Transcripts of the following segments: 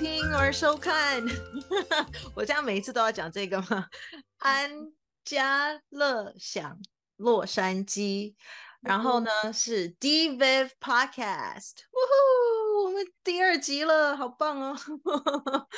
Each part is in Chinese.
听而收看。我这样每一次都要讲这个吗？安家乐享洛杉矶，然后呢是 D Viv Podcast，呜呼，我们第二集了，好棒哦！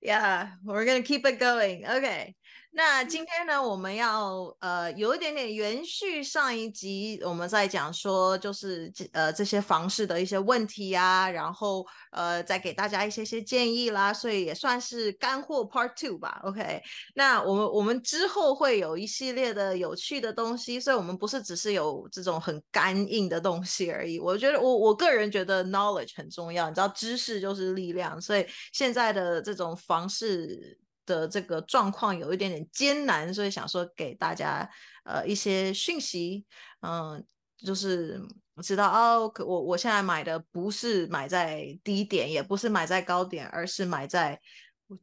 Yeah, we're gonna keep it going. OK. 那今天呢，我们要呃有一点点延续上一集，我们在讲说就是呃这些房市的一些问题啊，然后呃再给大家一些些建议啦，所以也算是干货 Part Two 吧。OK，那我们我们之后会有一系列的有趣的东西，所以我们不是只是有这种很干硬的东西而已。我觉得我我个人觉得 knowledge 很重要，你知道知识就是力量，所以现在的这种房市。的这个状况有一点点艰难，所以想说给大家呃一些讯息，嗯，就是知道哦，我我现在买的不是买在低点，也不是买在高点，而是买在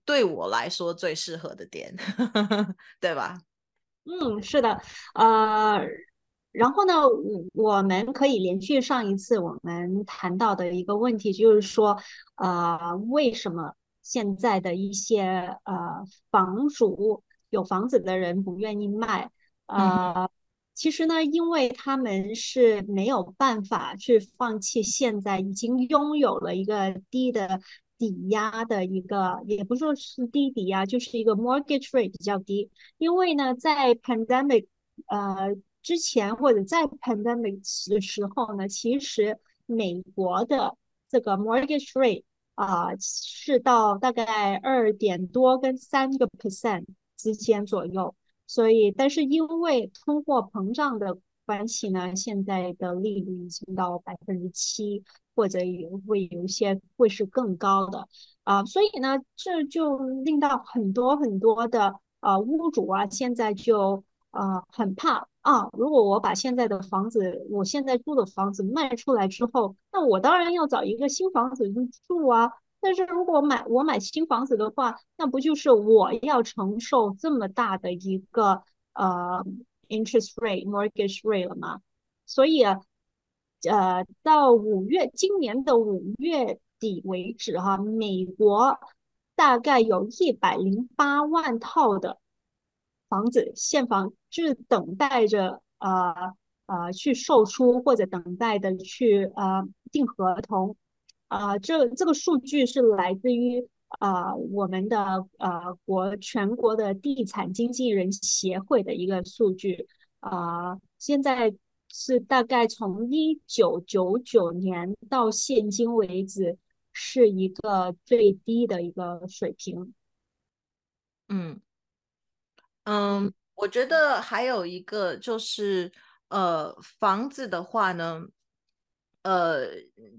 对我来说最适合的点，对吧？嗯，是的，呃，然后呢，我们可以连续上一次我们谈到的一个问题，就是说，呃，为什么？现在的一些呃房主有房子的人不愿意卖，呃，其实呢，因为他们是没有办法去放弃现在已经拥有了一个低的抵押的一个，也不说是低抵押，就是一个 mortgage rate 比较低。因为呢，在 pandemic 呃之前或者在 pandemic 的时候呢，其实美国的这个 mortgage rate 啊，是到大概二点多跟三个 percent 之间左右，所以，但是因为通货膨胀的关系呢，现在的利率已经到百分之七，或者也会有一些会是更高的啊，所以呢，这就令到很多很多的啊屋主啊，现在就啊很怕。啊，如果我把现在的房子，我现在住的房子卖出来之后，那我当然要找一个新房子去住啊。但是如果买我买新房子的话，那不就是我要承受这么大的一个呃 interest rate mortgage rate 了吗？所以呃，到五月今年的五月底为止哈，美国大概有一百零八万套的。房子现房就是等待着呃呃去售出或者等待的去呃订合同，啊这这个数据是来自于啊我们的呃国全国的地产经纪人协会的一个数据啊现在是大概从一九九九年到现今为止是一个最低的一个水平，嗯。嗯，我觉得还有一个就是，呃，房子的话呢，呃，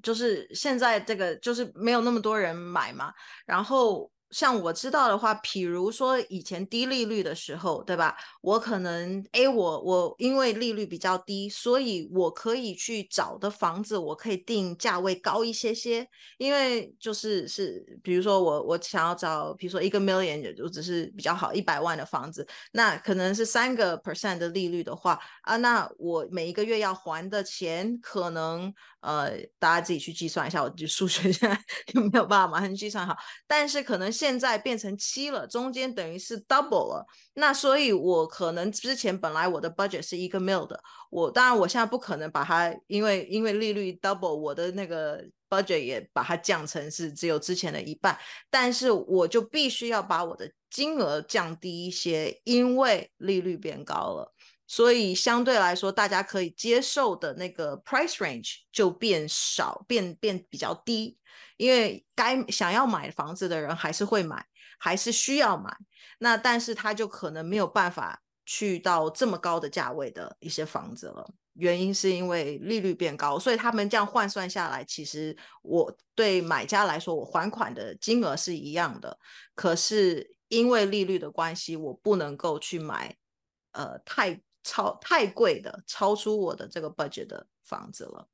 就是现在这个就是没有那么多人买嘛，然后。像我知道的话，比如说以前低利率的时候，对吧？我可能，哎，我我因为利率比较低，所以我可以去找的房子，我可以定价位高一些些。因为就是是，比如说我我想要找，比如说一个 million 就只是比较好一百万的房子，那可能是三个 percent 的利率的话啊，那我每一个月要还的钱可能。呃，大家自己去计算一下，我就数学现在 就没有办法马上计算好？但是可能现在变成七了，中间等于是 double 了。那所以，我可能之前本来我的 budget 是一个 mil 的，我当然我现在不可能把它，因为因为利率 double，我的那个 budget 也把它降成是只有之前的一半。但是我就必须要把我的金额降低一些，因为利率变高了。所以相对来说，大家可以接受的那个 price range 就变少，变变比较低，因为该想要买房子的人还是会买，还是需要买。那但是他就可能没有办法去到这么高的价位的一些房子了，原因是因为利率变高，所以他们这样换算下来，其实我对买家来说，我还款的金额是一样的，可是因为利率的关系，我不能够去买，呃，太。超太贵的，超出我的这个 budget 的房子了。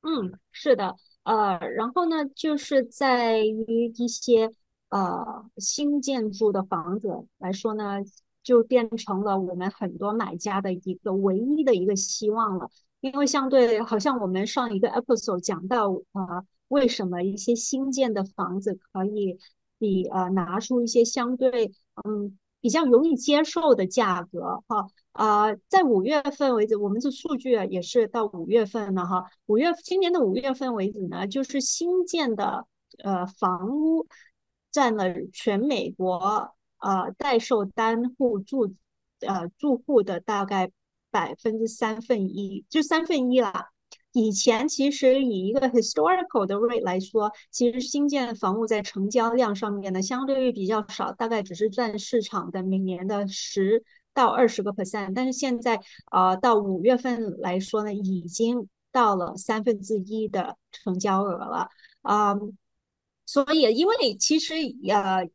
嗯，是的，呃，然后呢，就是在于一些呃新建筑的房子来说呢，就变成了我们很多买家的一个唯一的一个希望了。因为相对好像我们上一个 episode 讲到，呃，为什么一些新建的房子可以比呃拿出一些相对嗯比较容易接受的价格哈，啊在五月份为止，我们这数据啊也是到五月份了哈，五月今年的五月份为止呢，就是新建的呃房屋占了全美国呃待售单户住呃住户的大概百分之三分一，就三分一啦。以前其实以一个 historical 的 rate 来说，其实新建的房屋在成交量上面呢，相对于比较少，大概只是占市场的每年的十到二十个 percent。但是现在呃到五月份来说呢，已经到了三分之一的成交额了啊。所以因为其实呃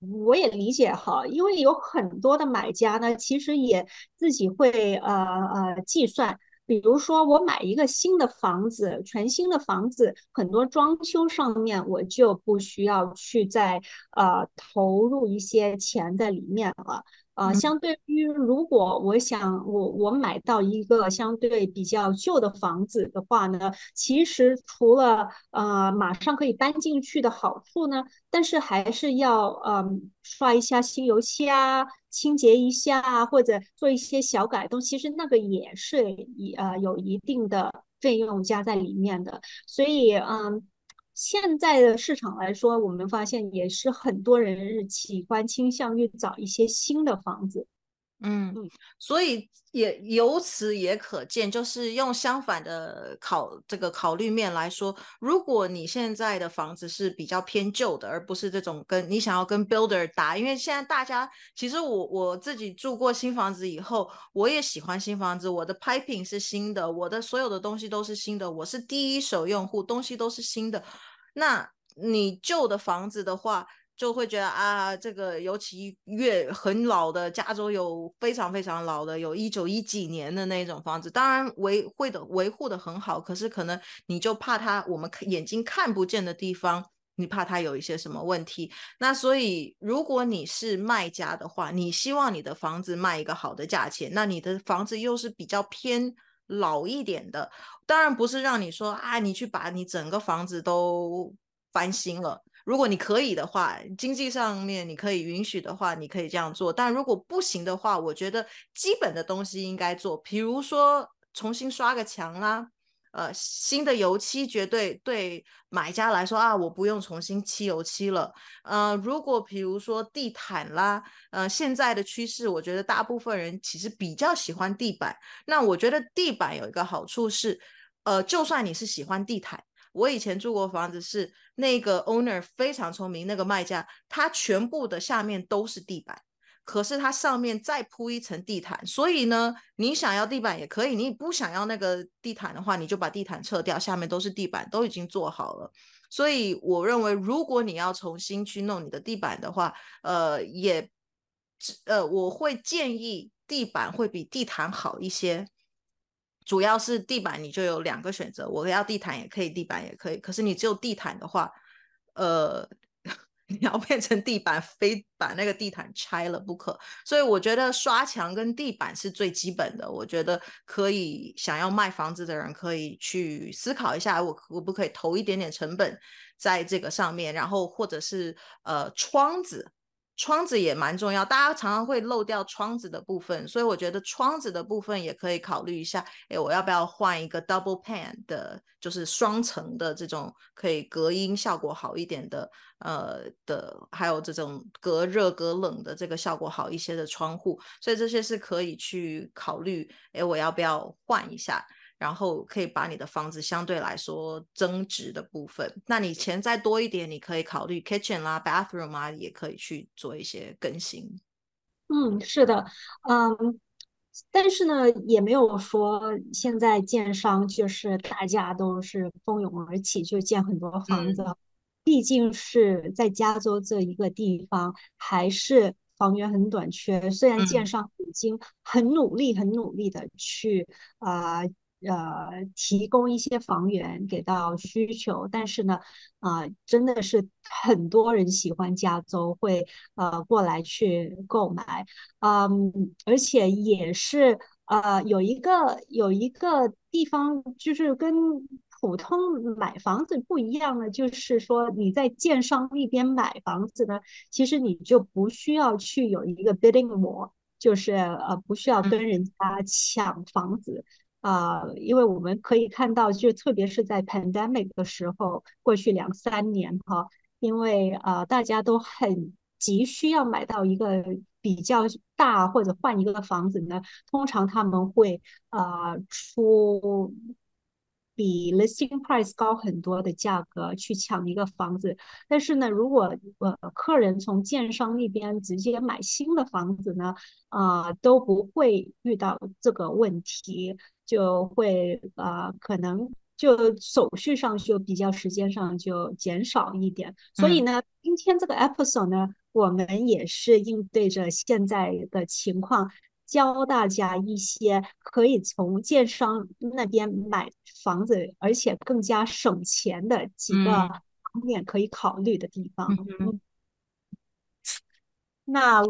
我也理解哈，因为有很多的买家呢，其实也自己会呃呃计算。比如说，我买一个新的房子，全新的房子，很多装修上面我就不需要去再呃投入一些钱在里面了。呃，相对于如果我想我我买到一个相对比较旧的房子的话呢，其实除了呃马上可以搬进去的好处呢，但是还是要嗯刷一下新油漆啊，清洁一下啊，或者做一些小改动，其实那个也是一呃有一定的费用加在里面的，所以嗯。现在的市场来说，我们发现也是很多人喜欢倾向于找一些新的房子。嗯，所以也由此也可见，就是用相反的考这个考虑面来说，如果你现在的房子是比较偏旧的，而不是这种跟你想要跟 builder 打，因为现在大家其实我我自己住过新房子以后，我也喜欢新房子，我的 piping 是新的，我的所有的东西都是新的，我是第一手用户，东西都是新的。那你旧的房子的话。就会觉得啊，这个尤其越很老的，加州有非常非常老的，有一九一几年的那种房子，当然维会的维护的很好，可是可能你就怕它，我们眼睛看不见的地方，你怕它有一些什么问题。那所以如果你是卖家的话，你希望你的房子卖一个好的价钱，那你的房子又是比较偏老一点的，当然不是让你说啊，你去把你整个房子都翻新了。如果你可以的话，经济上面你可以允许的话，你可以这样做。但如果不行的话，我觉得基本的东西应该做，比如说重新刷个墙啦，呃，新的油漆绝对对买家来说啊，我不用重新漆油漆了。呃，如果比如说地毯啦，呃，现在的趋势，我觉得大部分人其实比较喜欢地板。那我觉得地板有一个好处是，呃，就算你是喜欢地毯。我以前住过房子，是那个 owner 非常聪明，那个卖家他全部的下面都是地板，可是他上面再铺一层地毯，所以呢，你想要地板也可以，你不想要那个地毯的话，你就把地毯撤掉，下面都是地板，都已经做好了。所以我认为，如果你要重新去弄你的地板的话，呃，也，呃，我会建议地板会比地毯好一些。主要是地板，你就有两个选择，我要地毯也可以，地板也可以。可是你只有地毯的话，呃，你要变成地板，非把那个地毯拆了不可。所以我觉得刷墙跟地板是最基本的。我觉得可以想要卖房子的人可以去思考一下，我可不可以投一点点成本在这个上面，然后或者是呃窗子。窗子也蛮重要，大家常常会漏掉窗子的部分，所以我觉得窗子的部分也可以考虑一下。哎，我要不要换一个 double pan 的，就是双层的这种可以隔音效果好一点的，呃的，还有这种隔热隔冷的这个效果好一些的窗户，所以这些是可以去考虑。哎，我要不要换一下？然后可以把你的房子相对来说增值的部分，那你钱再多一点，你可以考虑 kitchen 啦、bathroom 啊，也可以去做一些更新。嗯，是的，嗯，但是呢，也没有说现在建商就是大家都是蜂拥而起，就建很多房子。毕竟是在加州这一个地方，还是房源很短缺。虽然建商已经很努力、很努力的去啊。呃，提供一些房源给到需求，但是呢，啊，真的是很多人喜欢加州，会呃过来去购买，嗯，而且也是呃有一个有一个地方，就是跟普通买房子不一样呢，就是说你在建商那边买房子呢，其实你就不需要去有一个 bidding war，就是呃不需要跟人家抢房子啊，因为我们可以看到，就特别是在 pandemic 的时候，过去两三年哈，因为啊大家都很急需要买到一个比较大或者换一个房子呢，通常他们会啊出。比 listing price 高很多的价格去抢一个房子，但是呢，如果呃客人从建商那边直接买新的房子呢，啊都不会遇到这个问题，就会啊可能就手续上就比较时间上就减少一点。所以呢，今天这个 episode 呢，我们也是应对着现在的情况。教大家一些可以从建商那边买房子，而且更加省钱的几个方面可以考虑的地方。那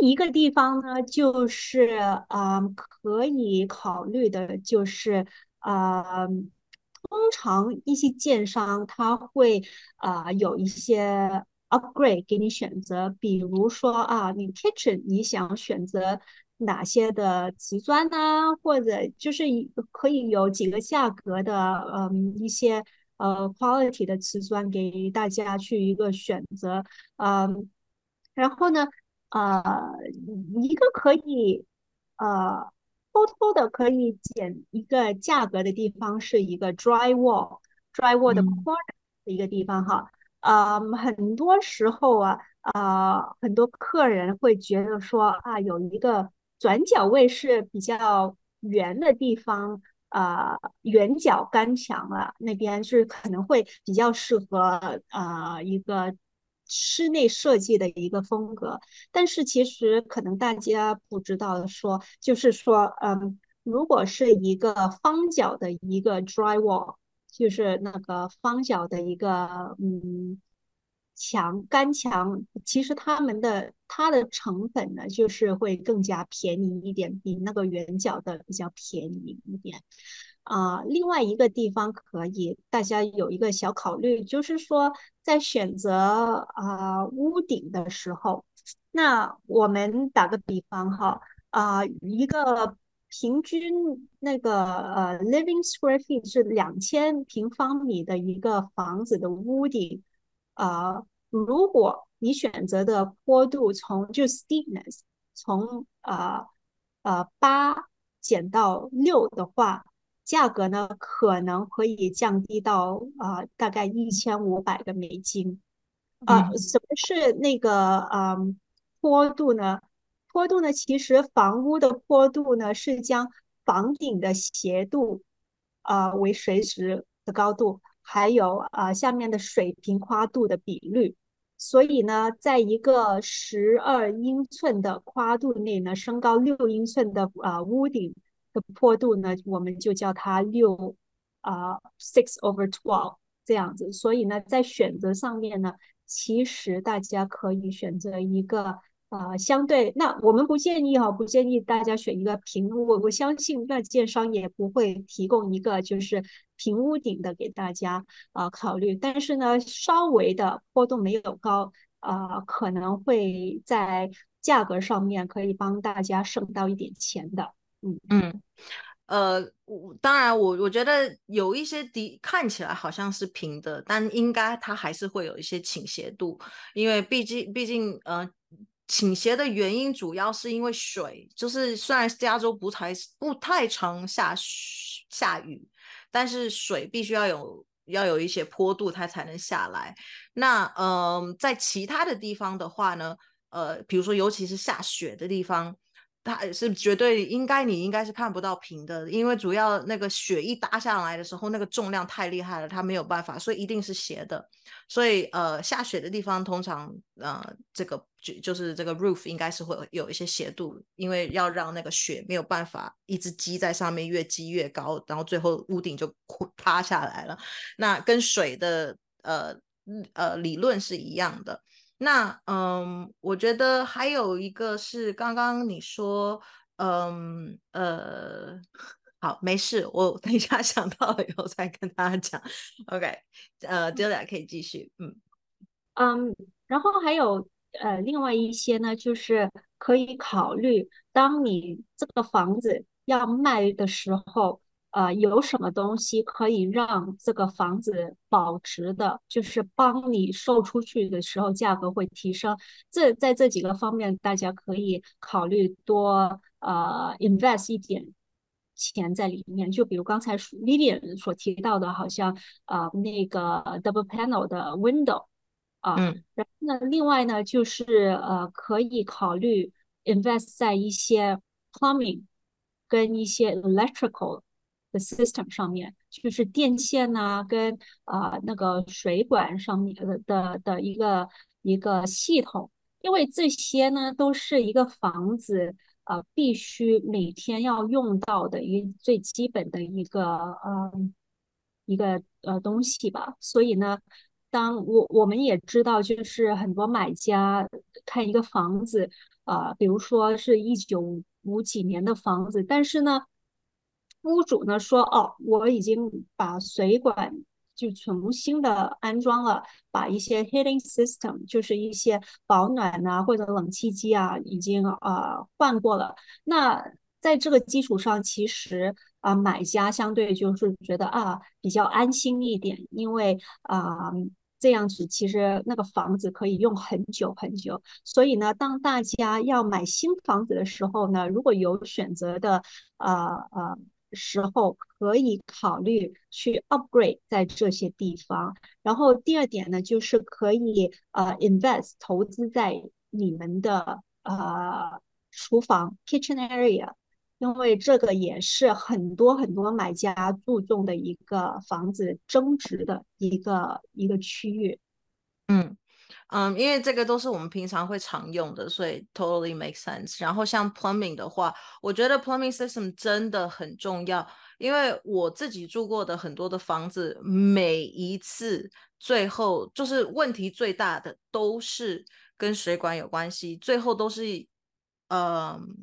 第一个地方呢，就是啊，可以考虑的就是啊，通常一些建商他会啊有一些。upgrade 给你选择，比如说啊，你 kitchen 你想选择哪些的瓷砖呢？或者就是可以有几个价格的，嗯，一些呃 quality 的瓷砖给大家去一个选择，嗯，然后呢，呃，一个可以呃偷偷的可以减一个价格的地方是一个 drywall，drywall 的 corner 的一个地方哈。啊，很多时候啊，呃，很多客人会觉得说啊，有一个转角位是比较圆的地方，呃，圆角干墙啊，那边是可能会比较适合呃一个室内设计的一个风格。但是其实可能大家不知道的说，就是说，嗯，如果是一个方角的一个 drywall。就是那个方角的一个嗯墙干墙，其实他们的它的成本呢，就是会更加便宜一点，比那个圆角的比较便宜一点。啊，另外一个地方可以大家有一个小考虑，就是说在选择啊屋顶的时候，那我们打个比方哈，啊一个。平均那个呃，living square feet 是两千平方米的一个房子的屋顶，呃，如果你选择的坡度从就 steepness 从呃呃八减到六的话，价格呢可能可以降低到啊大概一千五百个美金。啊，什么是那个嗯坡度呢？坡度呢？其实房屋的坡度呢，是将房顶的斜度，啊为垂直的高度，还有啊下面的水平跨度的比率。所以呢，在一个十二英寸的跨度内呢，升高六英寸的啊屋顶的坡度呢，我们就叫它六啊 six over twelve 这样子。所以呢，在选择上面呢，其实大家可以选择一个。啊，相对那我们不建议哈，不建议大家选一个平屋。我相信那建商也不会提供一个就是平屋顶的给大家啊考虑。但是呢，稍微的波动没有高啊，可能会在价格上面可以帮大家省到一点钱的。嗯嗯，呃，我当然我我觉得有一些底看起来好像是平的，但应该它还是会有一些倾斜度，因为毕竟毕竟呃。倾斜的原因主要是因为水，就是虽然加州不太不太常下下雨，但是水必须要有要有一些坡度，它才能下来。那嗯，在其他的地方的话呢，呃，比如说尤其是下雪的地方。它是绝对应该，你应该是看不到平的，因为主要那个雪一搭下来的时候，那个重量太厉害了，它没有办法，所以一定是斜的。所以呃，下雪的地方通常呃，这个就就是这个 roof 应该是会有一些斜度，因为要让那个雪没有办法一直积在上面，越积越高，然后最后屋顶就塌下来了。那跟水的呃呃理论是一样的。那嗯，我觉得还有一个是刚刚你说，嗯呃，好，没事，我等一下想到了以后再跟大家讲。OK，呃 d i l a 可以继续。嗯嗯，然后还有呃，另外一些呢，就是可以考虑，当你这个房子要卖的时候，呃，有什么东西可以让这个房子保值的，就是帮你售出去的时候价格会提升。这在这几个方面，大家可以考虑多呃 invest 一点钱在里面。就比如刚才 Vivian 所提到的，好像呃那个 double panel 的 window。啊，嗯然后呢，另外呢，就是呃，可以考虑 invest 在一些 plumbing 跟一些 electrical 的 system 上面，就是电线呐、跟啊、那个水管上面的的的一个一个系统，因为这些呢都是一个房子呃必须每天要用到的一最基本的一个呃一个呃东西吧，所以呢。当我我们也知道，就是很多买家看一个房子，啊，比如说是一九五几年的房子，但是呢，屋主呢说，哦，我已经把水管就重新的安装了，把一些 heating system，就是一些保暖啊或者冷气机啊，已经啊换过了。那在这个基础上，其实啊，买家相对就是觉得啊比较安心一点，因为啊。这样子其实那个房子可以用很久很久，所以呢，当大家要买新房子的时候呢，如果有选择的呃呃时候，可以考虑去 upgrade 在这些地方。然后第二点呢，就是可以呃 invest 投资在你们的呃厨房 kitchen area。因为这个也是很多很多买家注重的一个房子增值的一个一个区域。嗯嗯，因为这个都是我们平常会常用的，所以 totally make sense。然后像 plumbing 的话，我觉得 plumbing system 真的很重要，因为我自己住过的很多的房子，每一次最后就是问题最大的都是跟水管有关系，最后都是嗯。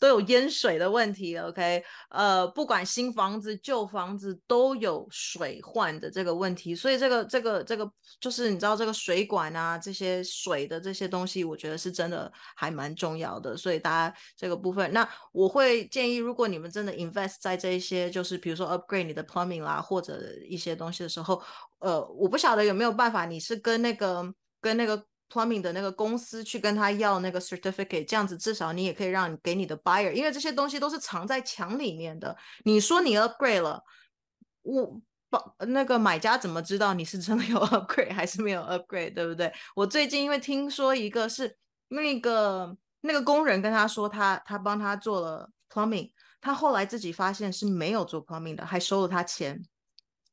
都有淹水的问题，OK，呃，不管新房子、旧房子都有水患的这个问题，所以这个、这个、这个就是你知道这个水管啊，这些水的这些东西，我觉得是真的还蛮重要的。所以大家这个部分，那我会建议，如果你们真的 invest 在这一些，就是比如说 upgrade 你的 plumbing 啦，或者一些东西的时候，呃，我不晓得有没有办法，你是跟那个跟那个。Plumbing 的那个公司去跟他要那个 certificate，这样子至少你也可以让给你的 buyer，因为这些东西都是藏在墙里面的。你说你 upgrade 了，我保那个买家怎么知道你是真的有 upgrade 还是没有 upgrade，对不对？我最近因为听说一个是那个那个工人跟他说他他帮他做了 plumbing，他后来自己发现是没有做 plumbing 的，还收了他钱。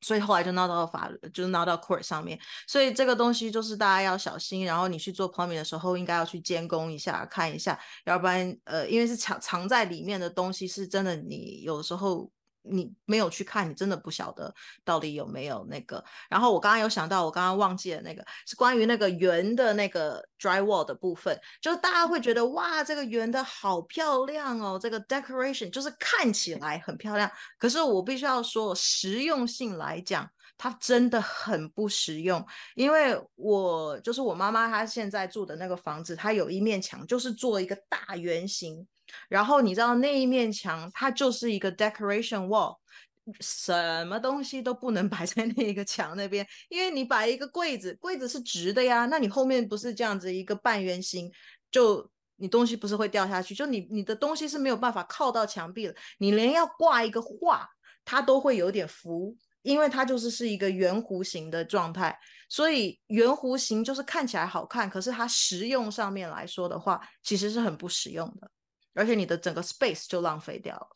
所以后来就闹到法，就是闹到 court 上面。所以这个东西就是大家要小心。然后你去做 plumbing 的时候，应该要去监工一下，看一下，要不然呃，因为是藏藏在里面的东西，是真的，你有时候。你没有去看，你真的不晓得到底有没有那个。然后我刚刚有想到，我刚刚忘记了那个是关于那个圆的那个 drywall 的部分，就是大家会觉得哇，这个圆的好漂亮哦，这个 decoration 就是看起来很漂亮。可是我必须要说，实用性来讲，它真的很不实用。因为我就是我妈妈她现在住的那个房子，它有一面墙就是做一个大圆形。然后你知道那一面墙，它就是一个 decoration wall，什么东西都不能 摆在那一个墙那边，因为你摆一个柜子，柜子是直的呀，那你后面不是这样子一个半圆形，就你东西不是会掉下去，就你你的东西是没有办法靠到墙壁的，你连要挂一个画，它都会有点浮，因为它就是是一个圆弧形的状态，所以圆弧形就是看起来好看，可是它实用上面来说的话，其实是很不实用的。而且你的整个 space 就浪费掉了。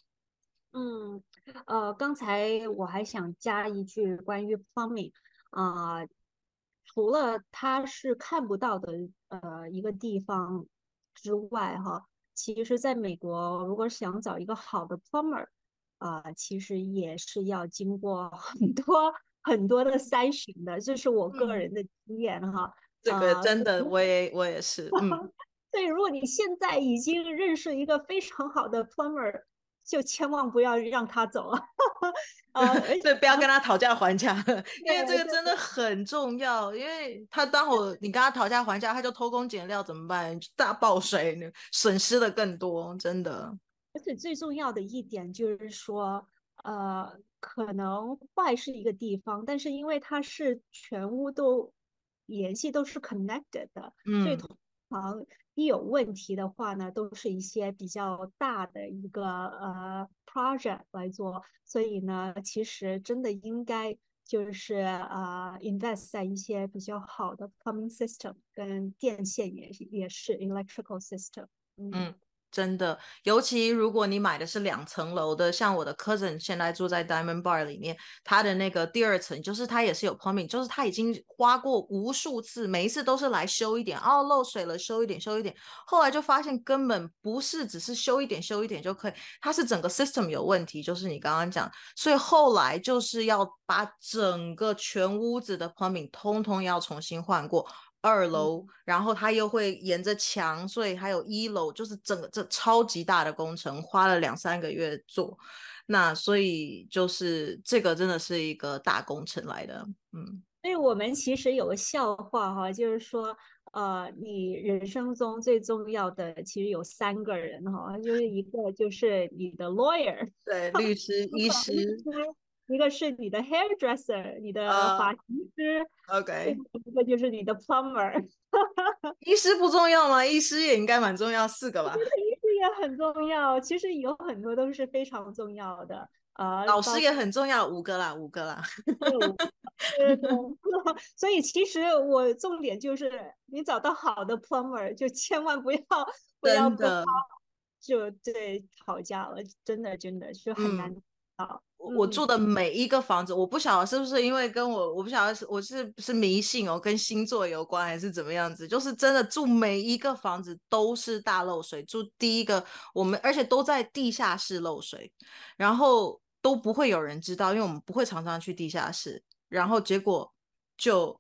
嗯，呃，刚才我还想加一句关于 plumbing 啊，除了它是看不到的呃一个地方之外，哈，其实在美国，如果想找一个好的 plumber 啊，其实也是要经过很多很多的筛选的，这是我个人的经验哈。这个真的，我也我也是，嗯。所以，如果你现在已经认识一个非常好的 plumber，就千万不要让他走了。啊，对，不要跟他讨价还价，因为这个真的很重要。因为他当会你跟他讨价还价，他就偷工减料怎么办？大爆水，损失的更多，真的。而且最重要的一点就是说，呃，可能坏是一个地方，但是因为它是全屋都联系都是 connected 的，所以通常一有问题的话呢，都是一些比较大的一个呃 project 来做，所以呢，其实真的应该就是呃 invest 在一些比较好的 plumbing system 跟电线也也是 electrical system，嗯。真的，尤其如果你买的是两层楼的，像我的 cousin 现在住在 Diamond Bar 里面，他的那个第二层就是他也是有 plumbing，就是他已经花过无数次，每一次都是来修一点，哦漏水了修一点修一点，后来就发现根本不是只是修一点修一点就可以，它是整个 system 有问题，就是你刚刚讲，所以后来就是要把整个全屋子的 plumbing 通通要重新换过。二楼，然后他又会沿着墙，所以还有一楼，就是整个这超级大的工程，花了两三个月做。那所以就是这个真的是一个大工程来的，嗯。所以我们其实有个笑话哈，就是说，呃，你人生中最重要的其实有三个人哈，就是一个就是你的 lawyer，对，律师、医师。一个是你的 hairdresser，你的发型师，OK，一个就是你的 plumber。医师不重要吗？医师也应该蛮重要，四个吧。医师也很重要，其实有很多都是非常重要的。呃，老师也很重要，五个啦，五个啦。对对。所以其实我重点就是，你找到好的 plumber，就千万不要不要跟他就对吵架了，真的真的是很难啊。我住的每一个房子，我不晓得是不是因为跟我，我不晓得是我是是迷信哦，跟星座有关还是怎么样子，就是真的住每一个房子都是大漏水。住第一个，我们而且都在地下室漏水，然后都不会有人知道，因为我们不会常常去地下室，然后结果就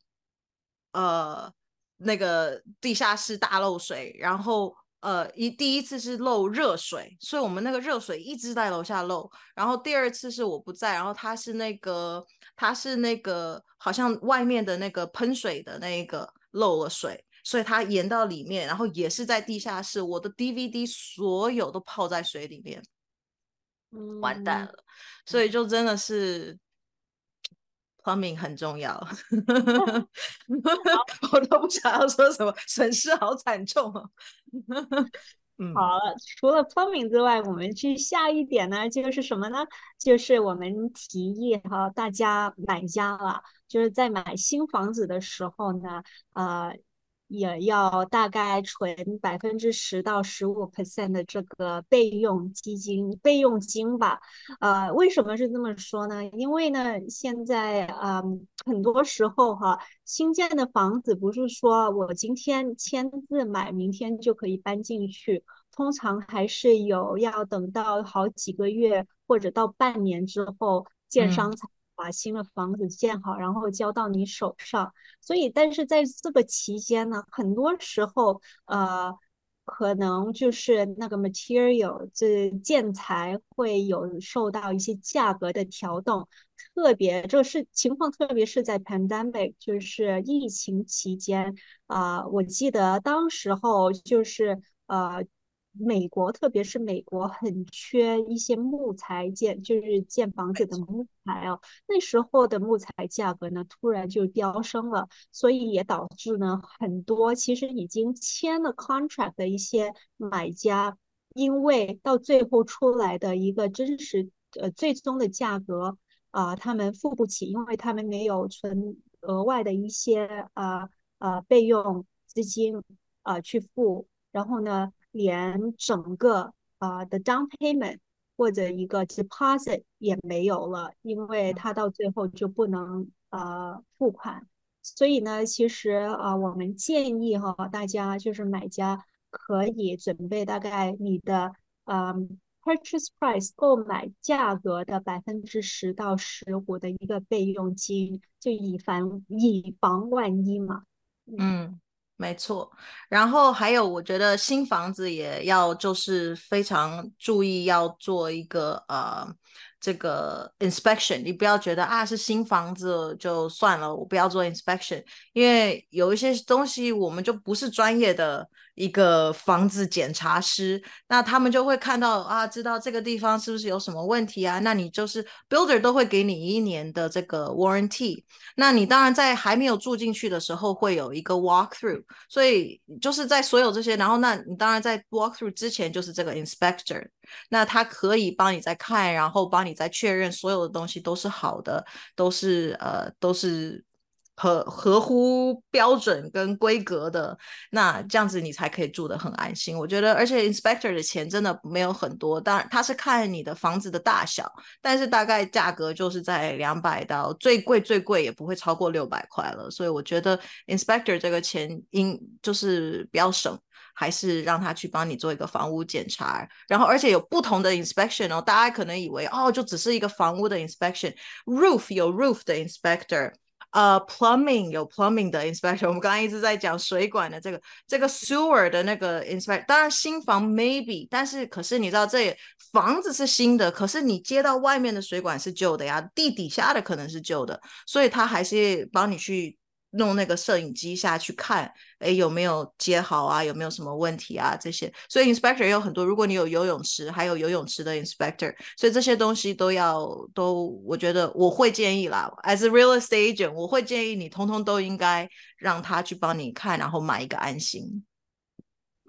呃那个地下室大漏水，然后。呃，一第一次是漏热水，所以我们那个热水一直在楼下漏。然后第二次是我不在，然后他是那个他是那个好像外面的那个喷水的那个漏了水，所以他延到里面，然后也是在地下室，我的 DVD 所有都泡在水里面，完蛋了。所以就真的是。plumbing 很重要 我都不想要说什么，损失好惨重哦。嗯，好了，除了聪明之外，我们去下一点呢，就是什么呢？就是我们提议哈，大家买家了，就是在买新房子的时候呢，呃。也要大概存百分之十到十五 percent 的这个备用基金、备用金吧。呃，为什么是这么说呢？因为呢，现在嗯，很多时候哈，新建的房子不是说我今天签字买，明天就可以搬进去，通常还是有要等到好几个月或者到半年之后，建商才。把新的房子建好，然后交到你手上。所以，但是在这个期间呢，很多时候，呃，可能就是那个 material 这建材会有受到一些价格的调动。特别这个是情况，特别是在 pandemic 就是疫情期间啊，我记得当时候就是呃。美国，特别是美国，很缺一些木材建，就是建房子的木材啊。那时候的木材价格呢，突然就飙升了，所以也导致呢，很多其实已经签了 contract 的一些买家，因为到最后出来的一个真实呃最终的价格啊，他们付不起，因为他们没有存额外的一些呃呃备用资金啊去付，然后呢。连整个啊的 down payment 或者一个 deposit 也没有了，因为他到最后就不能呃付款。所以呢，其实啊，我们建议哈大家就是买家可以准备大概你的呃 purchase price 购买价格的百分之十到十五的一个备用金，就以防以防万一嘛。嗯。没错，然后还有，我觉得新房子也要就是非常注意，要做一个呃这个 inspection。你不要觉得啊是新房子就算了，我不要做 inspection，因为有一些东西我们就不是专业的。一个房子检查师，那他们就会看到啊，知道这个地方是不是有什么问题啊？那你就是 builder 都会给你一年的这个 warranty。那你当然在还没有住进去的时候会有一个 walk through，所以就是在所有这些，然后那你当然在 walk through 之前就是这个 inspector，那他可以帮你再看，然后帮你再确认所有的东西都是好的，都是呃都是。合合乎标准跟规格的，那这样子你才可以住得很安心。我觉得，而且 inspector 的钱真的没有很多，当然他是看你的房子的大小，但是大概价格就是在两百到最贵最贵也不会超过六百块了。所以我觉得 inspector 这个钱应就是比较省，还是让他去帮你做一个房屋检查。然后而且有不同的 inspection 哦，大家可能以为哦就只是一个房屋的 inspection，roof 有 roof 的 inspector。呃，plumbing 有 plumbing 的 inspection，我们刚刚一直在讲水管的这个这个 sewer 的那个 inspection 当然新房 maybe，但是可是你知道这房子是新的，可是你接到外面的水管是旧的呀，地底下的可能是旧的，所以他还是帮你去。弄那个摄影机下去看，哎，有没有接好啊？有没有什么问题啊？这些，所以 inspector 也有很多。如果你有游泳池，还有游泳池的 inspector，所以这些东西都要都，我觉得我会建议啦。As a real estate agent，我会建议你通通都应该让他去帮你看，然后买一个安心。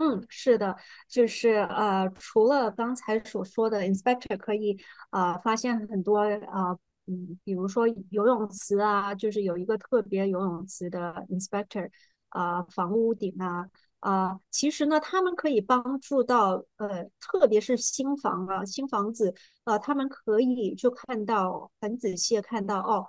嗯，是的，就是呃，除了刚才所说的 inspector 可以啊发现很多啊。嗯，比如说游泳池啊，就是有一个特别游泳池的 inspector 啊，房屋顶啊，啊，其实呢，他们可以帮助到呃，特别是新房啊，新房子，呃，他们可以就看到很仔细的看到哦，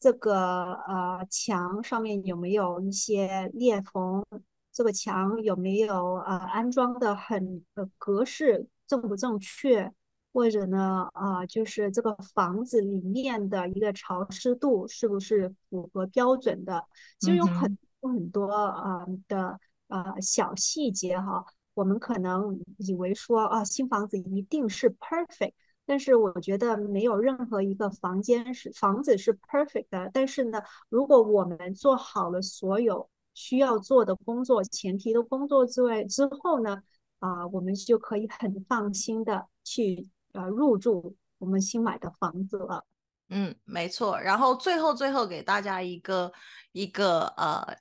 这个呃墙上面有没有一些裂缝，这个墙有没有呃安装的很呃格式正不正确。或者呢，啊，就是这个房子里面的一个潮湿度是不是符合标准的？其实有很多很多啊的啊小细节哈，我们可能以为说啊新房子一定是 perfect，但是我觉得没有任何一个房间是房子是 perfect 的。但是呢，如果我们做好了所有需要做的工作、前提的工作之外之后呢，啊，我们就可以很放心的去。呃，入住我们新买的房子了。嗯，没错。然后最后最后给大家一个一个呃。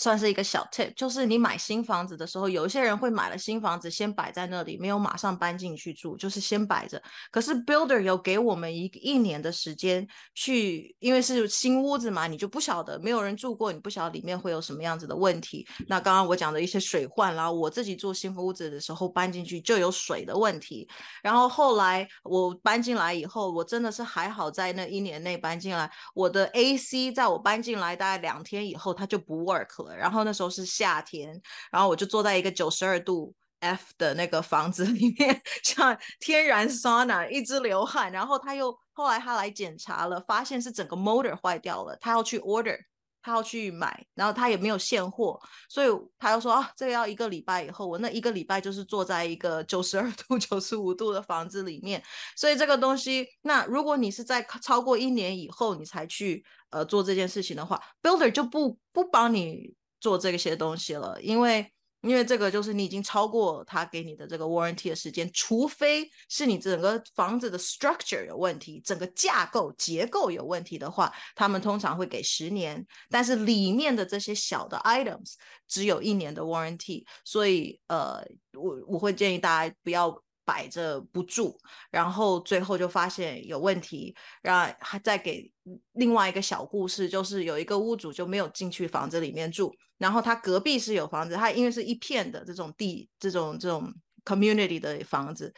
算是一个小 tip，就是你买新房子的时候，有一些人会买了新房子先摆在那里，没有马上搬进去住，就是先摆着。可是 builder 有给我们一一年的时间去，因为是新屋子嘛，你就不晓得没有人住过，你不晓得里面会有什么样子的问题。那刚刚我讲的一些水患啦，我自己住新屋子的时候搬进去就有水的问题，然后后来我搬进来以后，我真的是还好在那一年内搬进来，我的 AC 在我搬进来大概两天以后它就不 work 了。然后那时候是夏天，然后我就坐在一个九十二度 F 的那个房子里面，像天然 sana 一直流汗。然后他又后来他来检查了，发现是整个 motor 坏掉了，他要去 order，他要去买，然后他也没有现货，所以他又说啊，这个要一个礼拜以后。我那一个礼拜就是坐在一个九十二度、九十五度的房子里面，所以这个东西，那如果你是在超过一年以后你才去呃做这件事情的话，builder 就不不帮你。做这些东西了，因为因为这个就是你已经超过他给你的这个 warranty 的时间，除非是你整个房子的 structure 有问题，整个架构结构有问题的话，他们通常会给十年，但是里面的这些小的 items 只有一年的 warranty，所以呃，我我会建议大家不要。摆着不住，然后最后就发现有问题，然后还再给另外一个小故事，就是有一个屋主就没有进去房子里面住，然后他隔壁是有房子，他因为是一片的这种地，这种这种 community 的房子，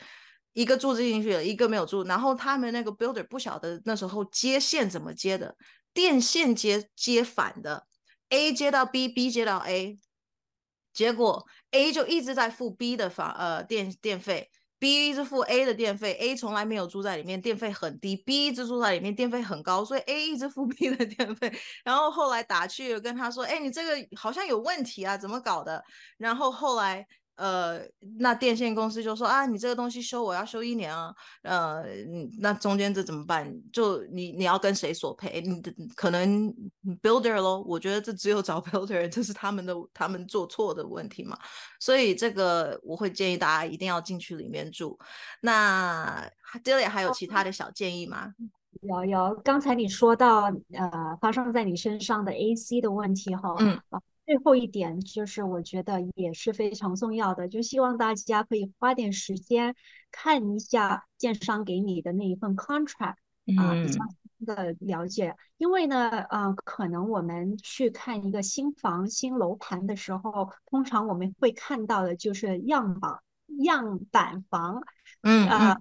一个住进去了，一个没有住，然后他们那个 builder 不晓得那时候接线怎么接的，电线接接反的，A 接到 B，B 接到 A，结果 A 就一直在付 B 的房呃电电费。B 一直付 A 的电费，A 从来没有住在里面，电费很低；B 一直住在里面，电费很高，所以 A 一直付 B 的电费。然后后来打去跟他说：“哎，你这个好像有问题啊，怎么搞的？”然后后来。呃，那电线公司就说啊，你这个东西修我要修一年啊，呃，那中间这怎么办？就你你要跟谁索赔？你的可能 builder 咯，我觉得这只有找 builder，这是他们的他们做错的问题嘛。所以这个我会建议大家一定要进去里面住。那这里还有其他的小建议吗？有有，刚才你说到呃发生在你身上的 AC 的问题哈，嗯。最后一点就是，我觉得也是非常重要的，就希望大家可以花点时间看一下建商给你的那一份 contract 啊，比较的了解。因为呢，呃，可能我们去看一个新房、新楼盘的时候，通常我们会看到的就是样板、样板房，嗯啊。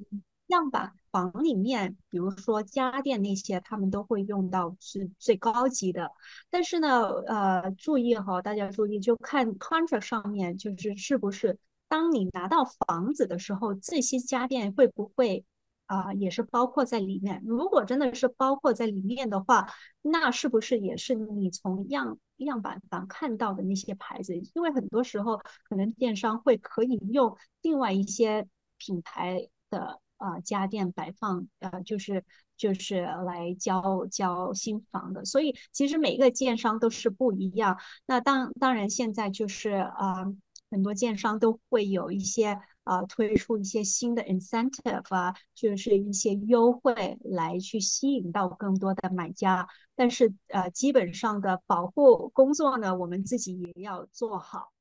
样板房里面，比如说家电那些，他们都会用到是最高级的。但是呢，呃，注意哈，大家注意，就看 contract 上面，就是是不是当你拿到房子的时候，这些家电会不会啊，也是包括在里面？如果真的是包括在里面的话，那是不是也是你从样样板房看到的那些牌子？因为很多时候，可能电商会可以用另外一些品牌的。啊，家电摆放，呃，就是就是来交交新房的，所以其实每个建商都是不一样。那当当然现在就是啊，很多建商都会有一些啊推出一些新的 incentive 啊，就是一些优惠来去吸引到更多的买家。但是呃，基本上的保护工作呢，我们自己也要做好。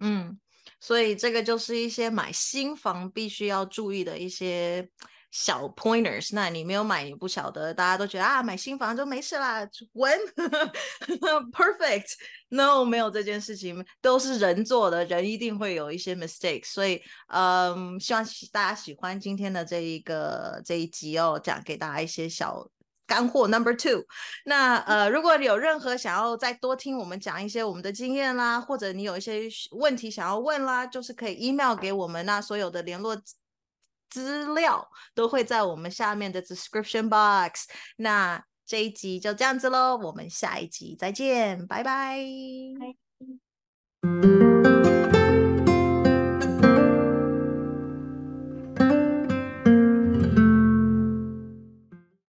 嗯。所以这个就是一些买新房必须要注意的一些小 pointers。那你没有买，你不晓得，大家都觉得啊，买新房就没事啦，when perfect no 没有这件事情，都是人做的，人一定会有一些 mistake。所以，嗯，希望大家喜欢今天的这一个这一集哦，讲给大家一些小。干货 Number Two，那呃，如果你有任何想要再多听我们讲一些我们的经验啦，或者你有一些问题想要问啦，就是可以 email 给我们，那所有的联络资料都会在我们下面的 description box。那这一集就这样子喽，我们下一集再见，拜拜。